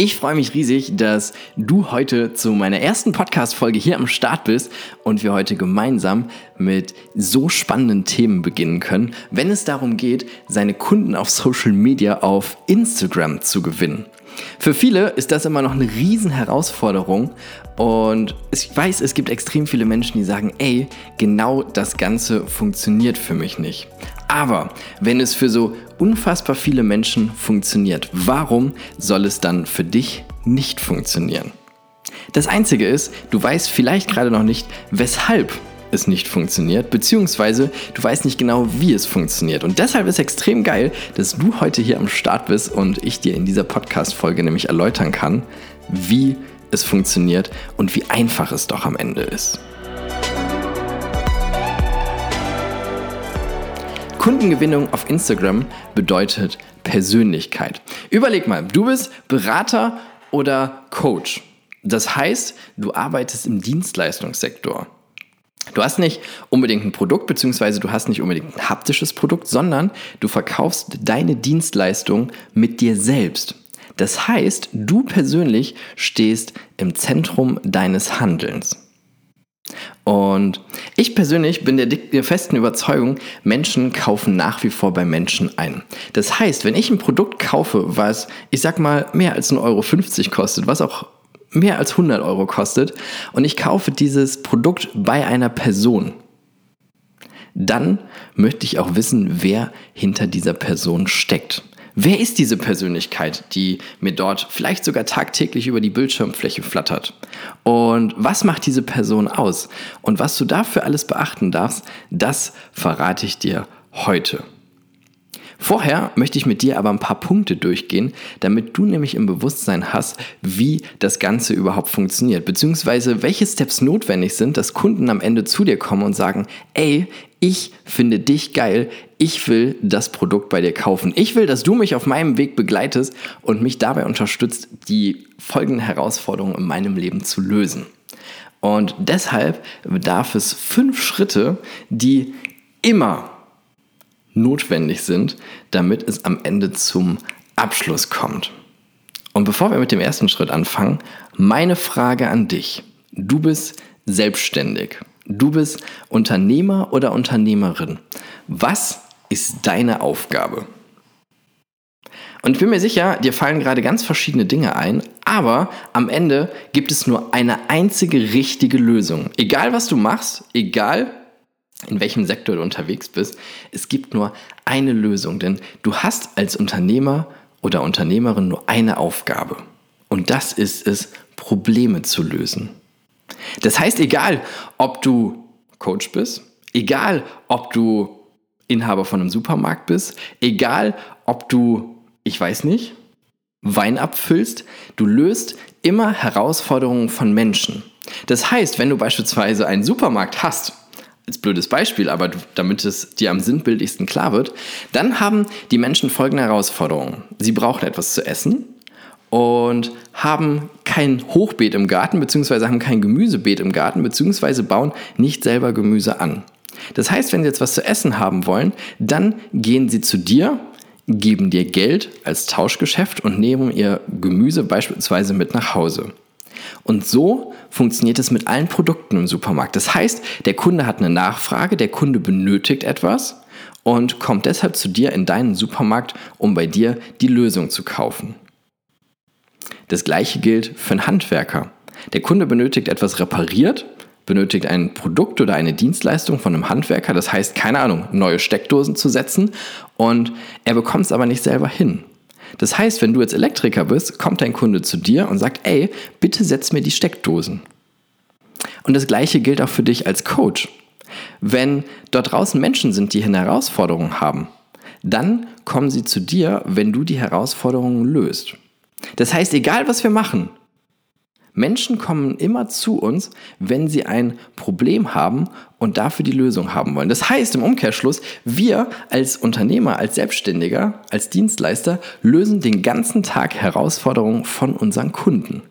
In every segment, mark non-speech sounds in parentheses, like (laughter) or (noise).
Ich freue mich riesig, dass du heute zu meiner ersten Podcast-Folge hier am Start bist und wir heute gemeinsam mit so spannenden Themen beginnen können, wenn es darum geht, seine Kunden auf Social Media auf Instagram zu gewinnen. Für viele ist das immer noch eine riesen Herausforderung und ich weiß, es gibt extrem viele Menschen, die sagen, ey, genau das Ganze funktioniert für mich nicht. Aber wenn es für so unfassbar viele Menschen funktioniert, warum soll es dann für dich nicht funktionieren? Das Einzige ist, du weißt vielleicht gerade noch nicht, weshalb es nicht funktioniert, beziehungsweise du weißt nicht genau, wie es funktioniert. Und deshalb ist extrem geil, dass du heute hier am Start bist und ich dir in dieser Podcast-Folge nämlich erläutern kann, wie es funktioniert und wie einfach es doch am Ende ist. Kundengewinnung auf Instagram bedeutet Persönlichkeit. Überleg mal, du bist Berater oder Coach. Das heißt, du arbeitest im Dienstleistungssektor. Du hast nicht unbedingt ein Produkt, beziehungsweise du hast nicht unbedingt ein haptisches Produkt, sondern du verkaufst deine Dienstleistung mit dir selbst. Das heißt, du persönlich stehst im Zentrum deines Handelns. Und ich persönlich bin der, festen Überzeugung, Menschen kaufen nach wie vor bei Menschen ein. Das heißt, wenn ich ein Produkt kaufe, was, ich sag mal, mehr als 1,50 Euro kostet, was auch mehr als 100 Euro kostet, und ich kaufe dieses Produkt bei einer Person, dann möchte ich auch wissen, wer hinter dieser Person steckt. Wer ist diese Persönlichkeit, die mir dort vielleicht sogar tagtäglich über die Bildschirmfläche flattert? Und was macht diese Person aus? Und was du dafür alles beachten darfst, das verrate ich dir heute. Vorher möchte ich mit dir aber ein paar Punkte durchgehen, damit du nämlich im Bewusstsein hast, wie das Ganze überhaupt funktioniert, beziehungsweise welche Steps notwendig sind, dass Kunden am Ende zu dir kommen und sagen, ey, ich finde dich geil, ich will das Produkt bei dir kaufen. Ich will, dass du mich auf meinem Weg begleitest und mich dabei unterstützt, die folgenden Herausforderungen in meinem Leben zu lösen. Und deshalb bedarf es fünf Schritte, die immer notwendig sind, damit es am Ende zum Abschluss kommt. Und bevor wir mit dem ersten Schritt anfangen, meine Frage an dich. Du bist selbstständig. Du bist Unternehmer oder Unternehmerin. Was ist deine Aufgabe? Und ich bin mir sicher, dir fallen gerade ganz verschiedene Dinge ein, aber am Ende gibt es nur eine einzige richtige Lösung. Egal was du machst, egal in welchem Sektor du unterwegs bist, es gibt nur eine Lösung, denn du hast als Unternehmer oder Unternehmerin nur eine Aufgabe. Und das ist es, Probleme zu lösen. Das heißt, egal ob du Coach bist, egal ob du Inhaber von einem Supermarkt bist, egal ob du, ich weiß nicht, Wein abfüllst, du löst immer Herausforderungen von Menschen. Das heißt, wenn du beispielsweise einen Supermarkt hast, als blödes Beispiel, aber damit es dir am sinnbildlichsten klar wird, dann haben die Menschen folgende Herausforderungen. Sie brauchen etwas zu essen und haben kein Hochbeet im Garten, beziehungsweise haben kein Gemüsebeet im Garten, beziehungsweise bauen nicht selber Gemüse an. Das heißt, wenn sie jetzt was zu essen haben wollen, dann gehen sie zu dir, geben dir Geld als Tauschgeschäft und nehmen ihr Gemüse beispielsweise mit nach Hause. Und so funktioniert es mit allen Produkten im Supermarkt. Das heißt, der Kunde hat eine Nachfrage, der Kunde benötigt etwas und kommt deshalb zu dir in deinen Supermarkt, um bei dir die Lösung zu kaufen. Das gleiche gilt für einen Handwerker. Der Kunde benötigt etwas repariert, benötigt ein Produkt oder eine Dienstleistung von einem Handwerker, das heißt, keine Ahnung, neue Steckdosen zu setzen und er bekommt es aber nicht selber hin. Das heißt, wenn du jetzt Elektriker bist, kommt dein Kunde zu dir und sagt, ey, bitte setz mir die Steckdosen. Und das gleiche gilt auch für dich als Coach. Wenn dort draußen Menschen sind, die eine Herausforderung haben, dann kommen sie zu dir, wenn du die Herausforderungen löst. Das heißt, egal was wir machen, Menschen kommen immer zu uns, wenn sie ein Problem haben und dafür die Lösung haben wollen. Das heißt im Umkehrschluss, wir als Unternehmer, als Selbstständiger, als Dienstleister lösen den ganzen Tag Herausforderungen von unseren Kunden.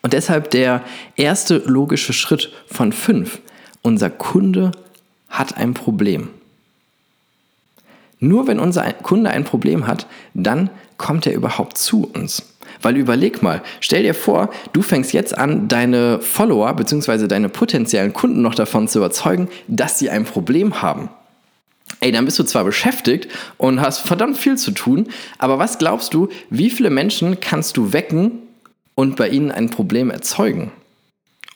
Und deshalb der erste logische Schritt von fünf. Unser Kunde hat ein Problem. Nur wenn unser Kunde ein Problem hat, dann kommt er überhaupt zu uns. Weil überleg mal, stell dir vor, du fängst jetzt an, deine Follower bzw. deine potenziellen Kunden noch davon zu überzeugen, dass sie ein Problem haben. Ey, dann bist du zwar beschäftigt und hast verdammt viel zu tun, aber was glaubst du, wie viele Menschen kannst du wecken und bei ihnen ein Problem erzeugen?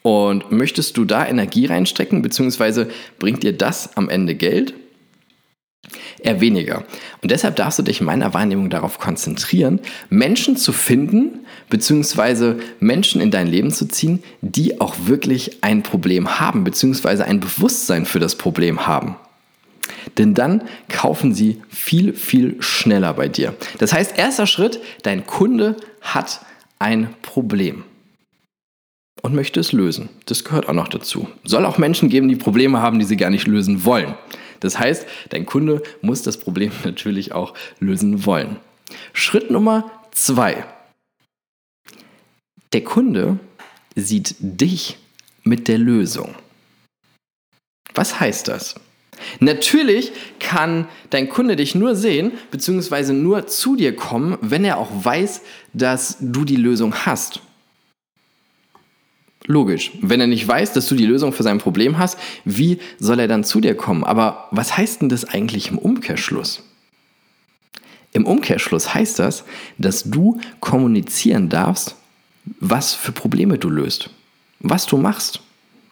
Und möchtest du da Energie reinstecken, beziehungsweise bringt dir das am Ende Geld? Eher weniger. Und deshalb darfst du dich in meiner Wahrnehmung darauf konzentrieren, Menschen zu finden, beziehungsweise Menschen in dein Leben zu ziehen, die auch wirklich ein Problem haben, beziehungsweise ein Bewusstsein für das Problem haben. Denn dann kaufen sie viel, viel schneller bei dir. Das heißt, erster Schritt, dein Kunde hat ein Problem und möchte es lösen. Das gehört auch noch dazu. Soll auch Menschen geben, die Probleme haben, die sie gar nicht lösen wollen. Das heißt, dein Kunde muss das Problem (laughs) natürlich auch lösen wollen. Schritt Nummer zwei. Der Kunde sieht dich mit der Lösung. Was heißt das? Natürlich kann dein Kunde dich nur sehen, beziehungsweise nur zu dir kommen, wenn er auch weiß, dass du die Lösung hast. Logisch. Wenn er nicht weiß, dass du die Lösung für sein Problem hast, wie soll er dann zu dir kommen? Aber was heißt denn das eigentlich im Umkehrschluss? Im Umkehrschluss heißt das, dass du kommunizieren darfst, was für Probleme du löst, was du machst.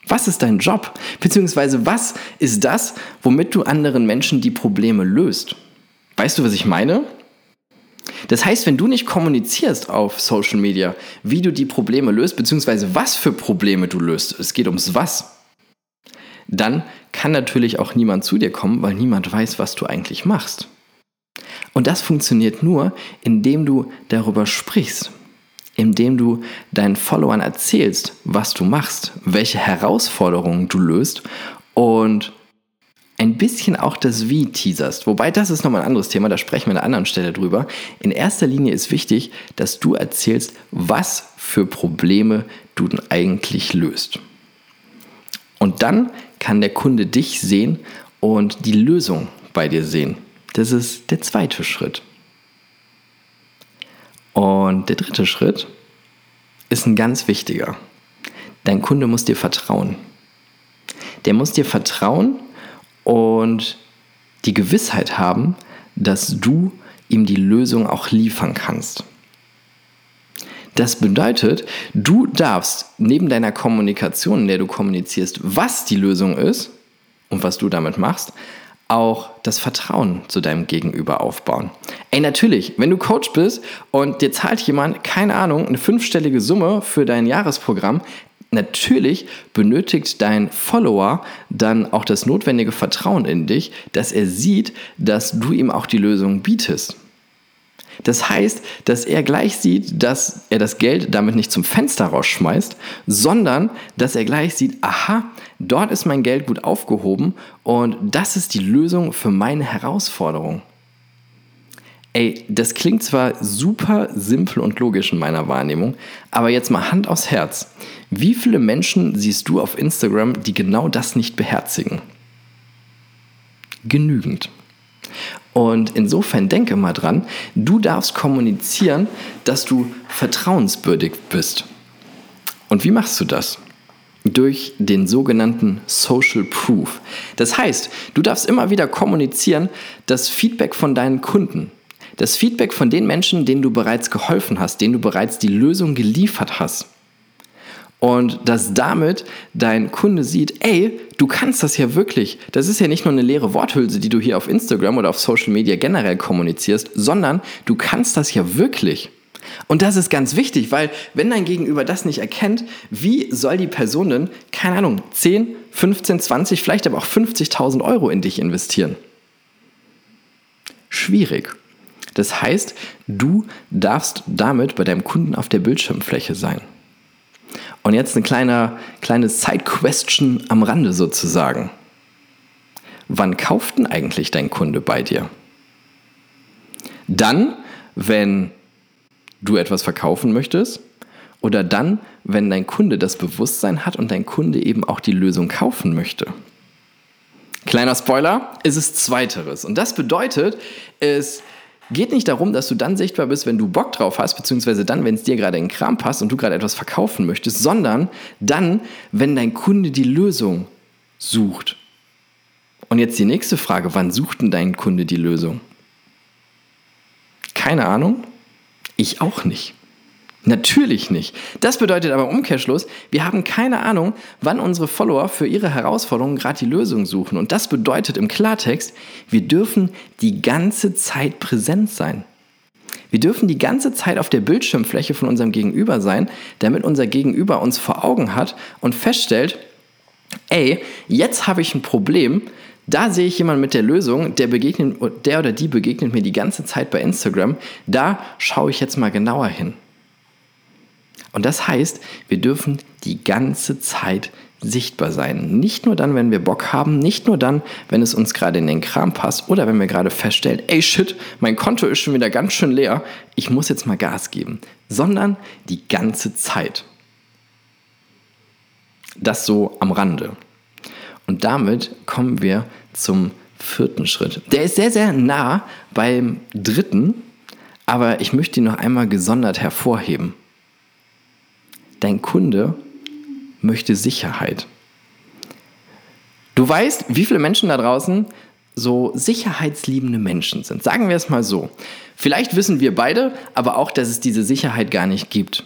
Was ist dein Job? Beziehungsweise was ist das, womit du anderen Menschen die Probleme löst? Weißt du, was ich meine? Das heißt, wenn du nicht kommunizierst auf Social Media, wie du die Probleme löst, beziehungsweise was für Probleme du löst, es geht ums Was, dann kann natürlich auch niemand zu dir kommen, weil niemand weiß, was du eigentlich machst. Und das funktioniert nur, indem du darüber sprichst indem du deinen Followern erzählst, was du machst, welche Herausforderungen du löst und ein bisschen auch das Wie teaserst. Wobei das ist nochmal ein anderes Thema, da sprechen wir an einer anderen Stelle drüber. In erster Linie ist wichtig, dass du erzählst, was für Probleme du denn eigentlich löst. Und dann kann der Kunde dich sehen und die Lösung bei dir sehen. Das ist der zweite Schritt. Und der dritte Schritt ist ein ganz wichtiger. Dein Kunde muss dir vertrauen. Der muss dir vertrauen und die Gewissheit haben, dass du ihm die Lösung auch liefern kannst. Das bedeutet, du darfst neben deiner Kommunikation, in der du kommunizierst, was die Lösung ist und was du damit machst, auch das Vertrauen zu deinem Gegenüber aufbauen. Ey, natürlich, wenn du Coach bist und dir zahlt jemand, keine Ahnung, eine fünfstellige Summe für dein Jahresprogramm, natürlich benötigt dein Follower dann auch das notwendige Vertrauen in dich, dass er sieht, dass du ihm auch die Lösung bietest. Das heißt, dass er gleich sieht, dass er das Geld damit nicht zum Fenster rausschmeißt, sondern dass er gleich sieht, aha, dort ist mein Geld gut aufgehoben und das ist die Lösung für meine Herausforderung. Ey, das klingt zwar super simpel und logisch in meiner Wahrnehmung, aber jetzt mal Hand aufs Herz. Wie viele Menschen siehst du auf Instagram, die genau das nicht beherzigen? Genügend. Und insofern denke mal dran, du darfst kommunizieren, dass du vertrauenswürdig bist. Und wie machst du das? Durch den sogenannten Social Proof. Das heißt, du darfst immer wieder kommunizieren, das Feedback von deinen Kunden, das Feedback von den Menschen, denen du bereits geholfen hast, denen du bereits die Lösung geliefert hast. Und dass damit dein Kunde sieht, ey, du kannst das ja wirklich. Das ist ja nicht nur eine leere Worthülse, die du hier auf Instagram oder auf Social Media generell kommunizierst, sondern du kannst das ja wirklich. Und das ist ganz wichtig, weil wenn dein Gegenüber das nicht erkennt, wie soll die Person denn, keine Ahnung, 10, 15, 20, vielleicht aber auch 50.000 Euro in dich investieren? Schwierig. Das heißt, du darfst damit bei deinem Kunden auf der Bildschirmfläche sein. Und jetzt eine kleine, kleine Side-Question am Rande sozusagen. Wann kauft denn eigentlich dein Kunde bei dir? Dann, wenn du etwas verkaufen möchtest oder dann, wenn dein Kunde das Bewusstsein hat und dein Kunde eben auch die Lösung kaufen möchte. Kleiner Spoiler, es ist zweiteres. Und das bedeutet, es geht nicht darum, dass du dann sichtbar bist, wenn du Bock drauf hast, beziehungsweise dann, wenn es dir gerade in den Kram passt und du gerade etwas verkaufen möchtest, sondern dann, wenn dein Kunde die Lösung sucht. Und jetzt die nächste Frage, wann sucht denn dein Kunde die Lösung? Keine Ahnung? Ich auch nicht. Natürlich nicht. Das bedeutet aber Umkehrschluss, wir haben keine Ahnung, wann unsere Follower für ihre Herausforderungen gerade die Lösung suchen. Und das bedeutet im Klartext, wir dürfen die ganze Zeit präsent sein. Wir dürfen die ganze Zeit auf der Bildschirmfläche von unserem Gegenüber sein, damit unser Gegenüber uns vor Augen hat und feststellt, ey, jetzt habe ich ein Problem, da sehe ich jemanden mit der Lösung, der, begegnet, der oder die begegnet mir die ganze Zeit bei Instagram, da schaue ich jetzt mal genauer hin. Und das heißt, wir dürfen die ganze Zeit sichtbar sein. Nicht nur dann, wenn wir Bock haben, nicht nur dann, wenn es uns gerade in den Kram passt oder wenn wir gerade feststellen, ey shit, mein Konto ist schon wieder ganz schön leer, ich muss jetzt mal Gas geben, sondern die ganze Zeit. Das so am Rande. Und damit kommen wir zum vierten Schritt. Der ist sehr, sehr nah beim dritten, aber ich möchte ihn noch einmal gesondert hervorheben. Dein Kunde möchte Sicherheit. Du weißt, wie viele Menschen da draußen so sicherheitsliebende Menschen sind. Sagen wir es mal so. Vielleicht wissen wir beide, aber auch, dass es diese Sicherheit gar nicht gibt.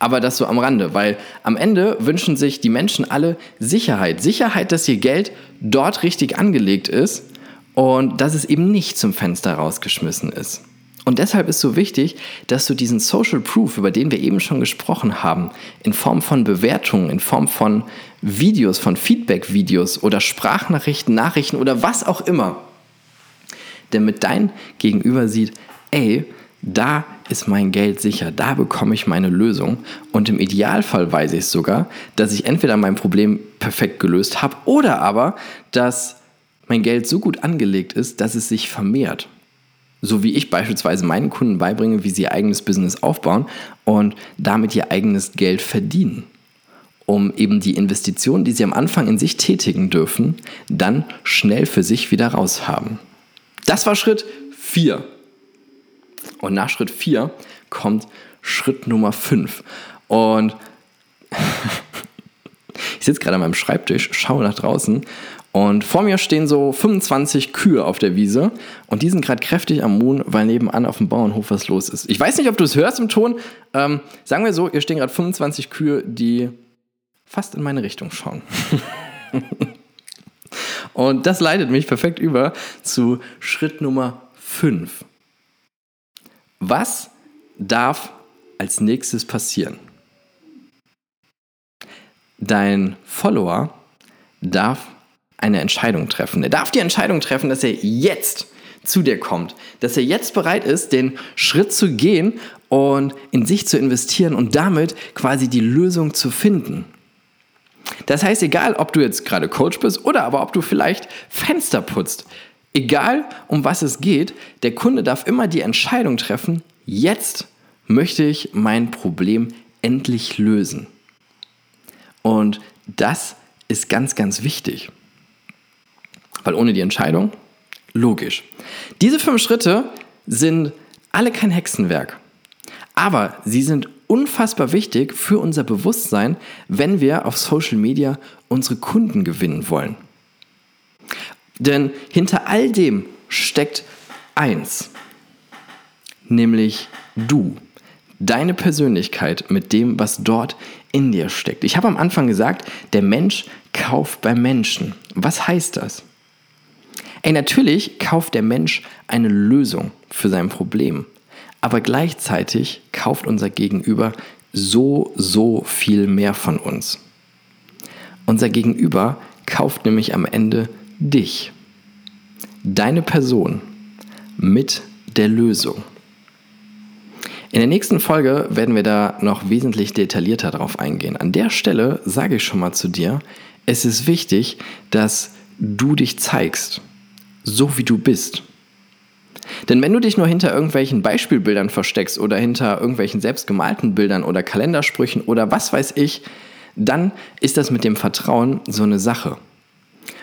Aber das so am Rande, weil am Ende wünschen sich die Menschen alle Sicherheit. Sicherheit, dass ihr Geld dort richtig angelegt ist und dass es eben nicht zum Fenster rausgeschmissen ist. Und deshalb ist so wichtig, dass du diesen Social Proof, über den wir eben schon gesprochen haben, in Form von Bewertungen, in Form von Videos, von Feedback-Videos oder Sprachnachrichten, Nachrichten oder was auch immer, damit dein Gegenüber sieht, ey, da ist mein Geld sicher, da bekomme ich meine Lösung. Und im Idealfall weiß ich sogar, dass ich entweder mein Problem perfekt gelöst habe oder aber, dass mein Geld so gut angelegt ist, dass es sich vermehrt so wie ich beispielsweise meinen Kunden beibringe, wie sie ihr eigenes Business aufbauen und damit ihr eigenes Geld verdienen, um eben die Investitionen, die sie am Anfang in sich tätigen dürfen, dann schnell für sich wieder raushaben. Das war Schritt 4. Und nach Schritt 4 kommt Schritt Nummer 5. Und (laughs) ich sitze gerade an meinem Schreibtisch, schaue nach draußen und vor mir stehen so 25 Kühe auf der Wiese und die sind gerade kräftig am Moon, weil nebenan auf dem Bauernhof was los ist. Ich weiß nicht, ob du es hörst im Ton. Ähm, sagen wir so, hier stehen gerade 25 Kühe, die fast in meine Richtung schauen. (laughs) und das leitet mich perfekt über zu Schritt Nummer 5. Was darf als nächstes passieren? Dein Follower darf eine Entscheidung treffen. Er darf die Entscheidung treffen, dass er jetzt zu dir kommt, dass er jetzt bereit ist, den Schritt zu gehen und in sich zu investieren und damit quasi die Lösung zu finden. Das heißt, egal ob du jetzt gerade Coach bist oder aber ob du vielleicht Fenster putzt, egal um was es geht, der Kunde darf immer die Entscheidung treffen, jetzt möchte ich mein Problem endlich lösen. Und das ist ganz, ganz wichtig. Weil ohne die Entscheidung, logisch. Diese fünf Schritte sind alle kein Hexenwerk. Aber sie sind unfassbar wichtig für unser Bewusstsein, wenn wir auf Social Media unsere Kunden gewinnen wollen. Denn hinter all dem steckt eins, nämlich du, deine Persönlichkeit mit dem, was dort in dir steckt. Ich habe am Anfang gesagt, der Mensch kauft beim Menschen. Was heißt das? Ey, natürlich kauft der Mensch eine Lösung für sein Problem, aber gleichzeitig kauft unser Gegenüber so, so viel mehr von uns. Unser Gegenüber kauft nämlich am Ende dich, deine Person mit der Lösung. In der nächsten Folge werden wir da noch wesentlich detaillierter drauf eingehen. An der Stelle sage ich schon mal zu dir, es ist wichtig, dass du dich zeigst so wie du bist. Denn wenn du dich nur hinter irgendwelchen Beispielbildern versteckst oder hinter irgendwelchen selbstgemalten Bildern oder Kalendersprüchen oder was weiß ich, dann ist das mit dem Vertrauen so eine Sache.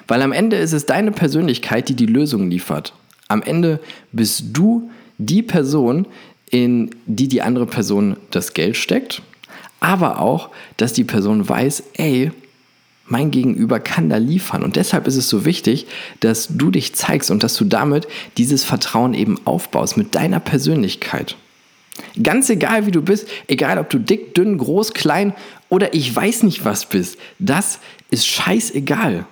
Weil am Ende ist es deine Persönlichkeit, die die Lösung liefert. Am Ende bist du die Person, in die die andere Person das Geld steckt, aber auch, dass die Person weiß, ey, mein Gegenüber kann da liefern. Und deshalb ist es so wichtig, dass du dich zeigst und dass du damit dieses Vertrauen eben aufbaust mit deiner Persönlichkeit. Ganz egal, wie du bist, egal ob du dick, dünn, groß, klein oder ich weiß nicht was bist, das ist scheißegal.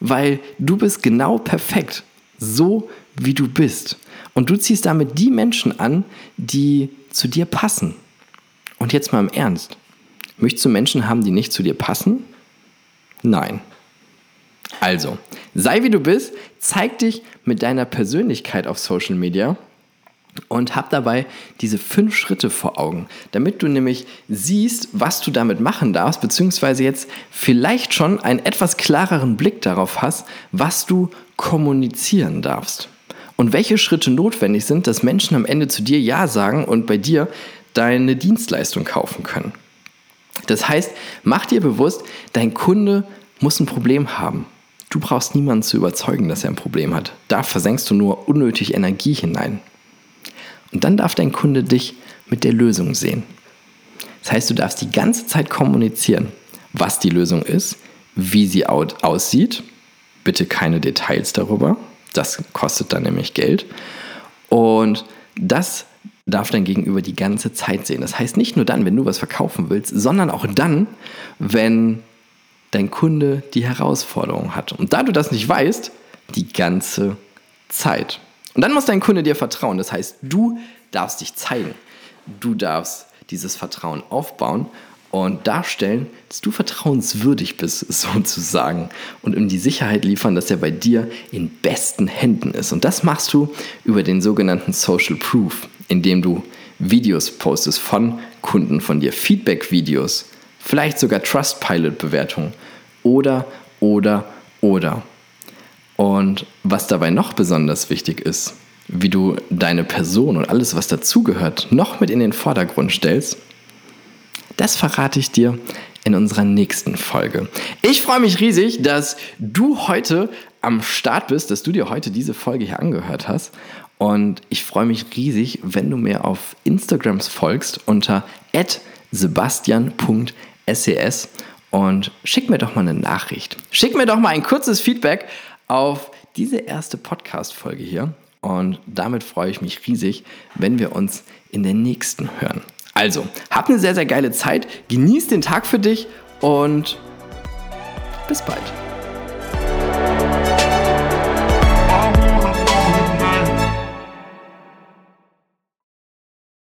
Weil du bist genau perfekt, so wie du bist. Und du ziehst damit die Menschen an, die zu dir passen. Und jetzt mal im Ernst. Möchtest du Menschen haben, die nicht zu dir passen? Nein. Also, sei wie du bist, zeig dich mit deiner Persönlichkeit auf Social Media und hab dabei diese fünf Schritte vor Augen, damit du nämlich siehst, was du damit machen darfst, beziehungsweise jetzt vielleicht schon einen etwas klareren Blick darauf hast, was du kommunizieren darfst. Und welche Schritte notwendig sind, dass Menschen am Ende zu dir Ja sagen und bei dir deine Dienstleistung kaufen können. Das heißt, mach dir bewusst, dein Kunde muss ein Problem haben. Du brauchst niemanden zu überzeugen, dass er ein Problem hat. Da versenkst du nur unnötig Energie hinein. Und dann darf dein Kunde dich mit der Lösung sehen. Das heißt, du darfst die ganze Zeit kommunizieren, was die Lösung ist, wie sie aussieht. Bitte keine Details darüber. Das kostet dann nämlich Geld. Und das darf dein Gegenüber die ganze Zeit sehen. Das heißt nicht nur dann, wenn du was verkaufen willst, sondern auch dann, wenn dein Kunde die Herausforderung hat. Und da du das nicht weißt, die ganze Zeit. Und dann muss dein Kunde dir vertrauen. Das heißt, du darfst dich zeigen. Du darfst dieses Vertrauen aufbauen und darstellen, dass du vertrauenswürdig bist, sozusagen. Und ihm die Sicherheit liefern, dass er bei dir in besten Händen ist. Und das machst du über den sogenannten Social Proof, indem du Videos postest von Kunden von dir, Feedback-Videos, vielleicht sogar Trustpilot-Bewertungen oder, oder, oder. Und was dabei noch besonders wichtig ist, wie du deine Person und alles, was dazugehört, noch mit in den Vordergrund stellst, das verrate ich dir in unserer nächsten Folge. Ich freue mich riesig, dass du heute am Start bist, dass du dir heute diese Folge hier angehört hast. Und ich freue mich riesig, wenn du mir auf Instagrams folgst unter sebastian.ses und schick mir doch mal eine Nachricht. Schick mir doch mal ein kurzes Feedback auf diese erste Podcast-Folge hier. Und damit freue ich mich riesig, wenn wir uns in der nächsten hören. Also, hab eine sehr, sehr geile Zeit, genieß den Tag für dich und bis bald.